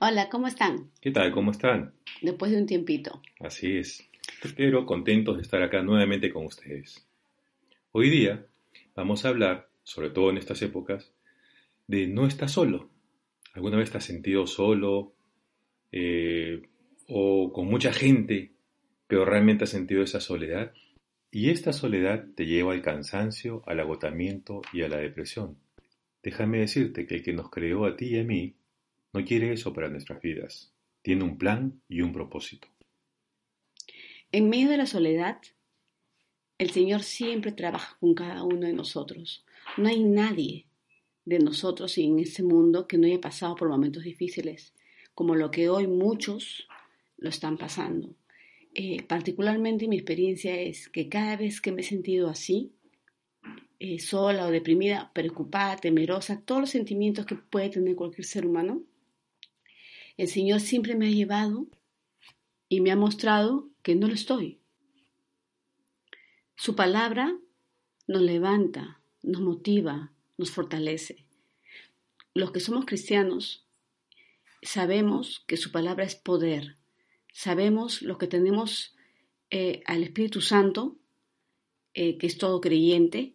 Hola, ¿cómo están? ¿Qué tal? ¿Cómo están? Después de un tiempito. Así es. Espero contentos de estar acá nuevamente con ustedes. Hoy día vamos a hablar, sobre todo en estas épocas, de no estar solo. ¿Alguna vez te has sentido solo eh, o con mucha gente, pero realmente has sentido esa soledad? Y esta soledad te lleva al cansancio, al agotamiento y a la depresión. Déjame decirte que el que nos creó a ti y a mí no quiere eso para nuestras vidas. Tiene un plan y un propósito. En medio de la soledad, el Señor siempre trabaja con cada uno de nosotros. No hay nadie de nosotros en este mundo que no haya pasado por momentos difíciles, como lo que hoy muchos lo están pasando. Eh, particularmente mi experiencia es que cada vez que me he sentido así, eh, sola o deprimida, preocupada, temerosa, todos los sentimientos que puede tener cualquier ser humano, el Señor siempre me ha llevado y me ha mostrado que no lo estoy. Su palabra nos levanta, nos motiva, nos fortalece. Los que somos cristianos sabemos que su palabra es poder. Sabemos los que tenemos eh, al Espíritu Santo, eh, que es todo creyente.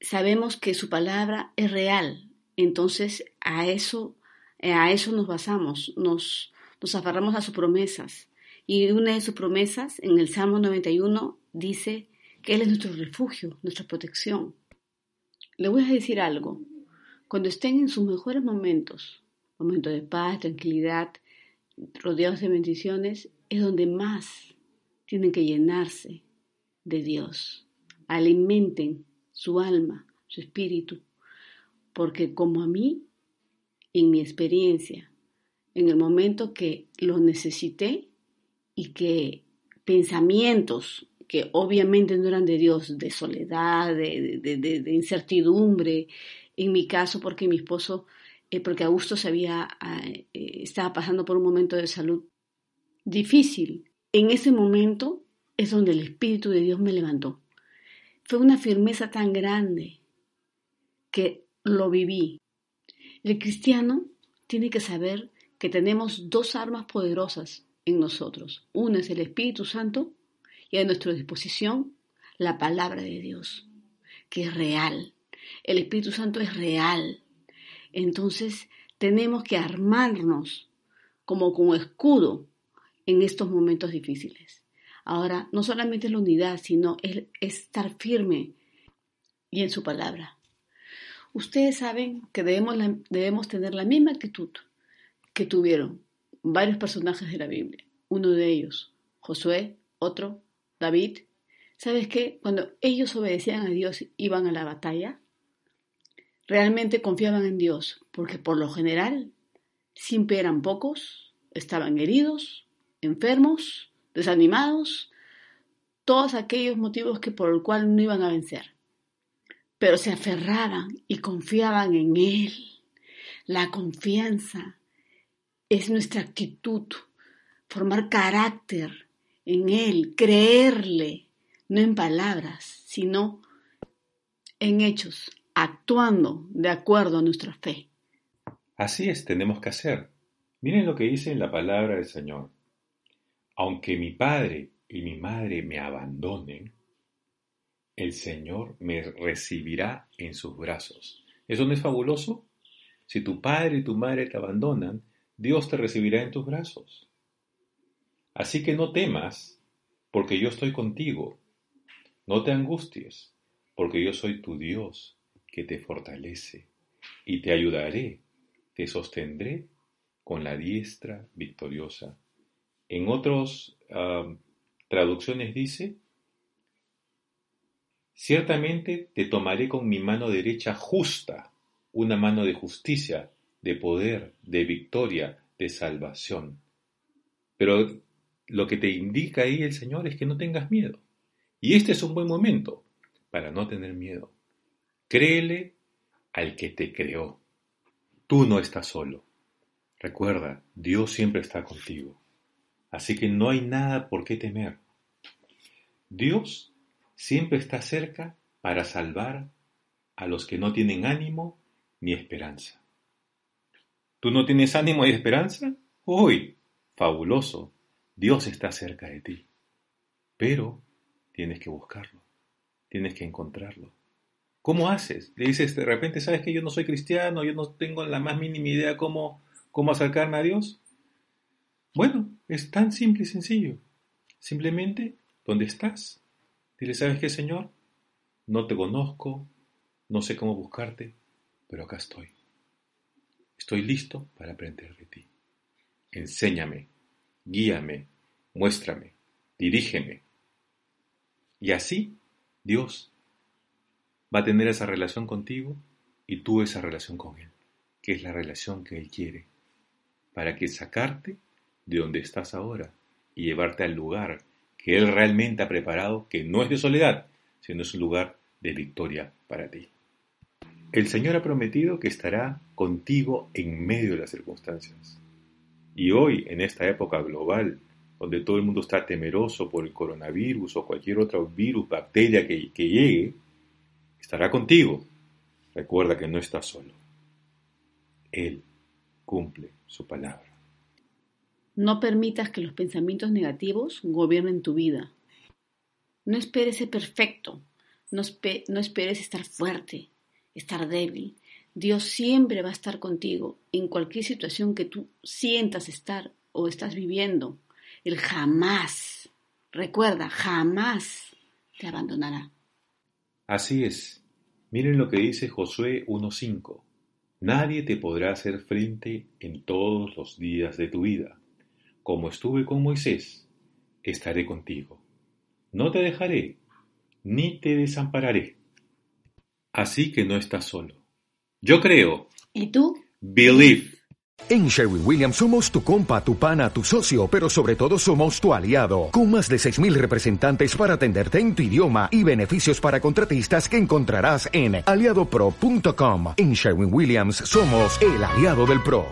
Sabemos que su palabra es real. Entonces a eso eh, a eso nos basamos, nos, nos aferramos a sus promesas. Y una de sus promesas, en el Salmo 91, dice que Él es nuestro refugio, nuestra protección. Le voy a decir algo. Cuando estén en sus mejores momentos, momentos de paz, tranquilidad, rodeados de bendiciones, es donde más tienen que llenarse de Dios. Alimenten su alma, su espíritu, porque como a mí, en mi experiencia, en el momento que lo necesité y que pensamientos que obviamente no eran de Dios, de soledad, de, incertidumbre, en mi caso porque mi esposo, eh, porque Augusto sabía, ah, eh, estaba pasando por un momento de salud difícil. En ese momento es donde el Espíritu de Dios me levantó. Fue una firmeza tan grande que lo viví, el cristiano tiene que saber que tenemos dos armas poderosas en nosotros. Una es el Espíritu Santo y a nuestra disposición la palabra de Dios, que es real. El Espíritu Santo es real. Entonces tenemos que armarnos como con escudo en estos momentos difíciles. Ahora, no solamente es la unidad, sino es estar firme y en su palabra. Ustedes saben que debemos, debemos tener la misma actitud que tuvieron varios personajes de la Biblia. Uno de ellos, Josué, otro, David. ¿Sabes qué? Cuando ellos obedecían a Dios, iban a la batalla, realmente confiaban en Dios, porque por lo general siempre eran pocos, estaban heridos, enfermos, desanimados, todos aquellos motivos que por el cual no iban a vencer pero se aferraban y confiaban en Él. La confianza es nuestra actitud, formar carácter en Él, creerle, no en palabras, sino en hechos, actuando de acuerdo a nuestra fe. Así es, tenemos que hacer. Miren lo que dice en la palabra del Señor. Aunque mi padre y mi madre me abandonen, el Señor me recibirá en sus brazos. ¿Eso no es fabuloso? Si tu padre y tu madre te abandonan, Dios te recibirá en tus brazos. Así que no temas, porque yo estoy contigo. No te angusties, porque yo soy tu Dios, que te fortalece, y te ayudaré, te sostendré con la diestra victoriosa. En otras ah, traducciones dice, Ciertamente te tomaré con mi mano derecha justa, una mano de justicia, de poder, de victoria, de salvación. Pero lo que te indica ahí el Señor es que no tengas miedo. Y este es un buen momento para no tener miedo. Créele al que te creó. Tú no estás solo. Recuerda, Dios siempre está contigo. Así que no hay nada por qué temer. Dios siempre está cerca para salvar a los que no tienen ánimo ni esperanza. ¿Tú no tienes ánimo y esperanza? Uy, fabuloso. Dios está cerca de ti. Pero tienes que buscarlo. Tienes que encontrarlo. ¿Cómo haces? Le dices de repente, ¿sabes que yo no soy cristiano? Yo no tengo la más mínima idea cómo, cómo acercarme a Dios. Bueno, es tan simple y sencillo. Simplemente, ¿dónde estás? Dile, ¿sabes qué, Señor? No te conozco, no sé cómo buscarte, pero acá estoy. Estoy listo para aprender de ti. Enséñame, guíame, muéstrame, dirígeme. Y así Dios va a tener esa relación contigo y tú esa relación con Él, que es la relación que Él quiere, para que sacarte de donde estás ahora y llevarte al lugar que Él realmente ha preparado, que no es de soledad, sino es un lugar de victoria para ti. El Señor ha prometido que estará contigo en medio de las circunstancias. Y hoy, en esta época global, donde todo el mundo está temeroso por el coronavirus o cualquier otro virus, bacteria que, que llegue, estará contigo. Recuerda que no estás solo. Él cumple su palabra. No permitas que los pensamientos negativos gobiernen tu vida. No esperes ser perfecto. No, esperes estar fuerte estar débil. Dios siempre va a estar contigo en cualquier situación que tú sientas estar o estás viviendo. Él jamás, recuerda, jamás te abandonará. Así es. Miren lo que dice Josué 1.5. Nadie te podrá hacer frente en todos los días de tu vida. Como estuve con Moisés, estaré contigo. No te dejaré, ni te desampararé. Así que no estás solo. Yo creo. ¿Y tú? Believe. En Sherwin Williams somos tu compa, tu pana, tu socio, pero sobre todo somos tu aliado, con más de 6.000 representantes para atenderte en tu idioma y beneficios para contratistas que encontrarás en aliadopro.com. En Sherwin Williams somos el aliado del PRO.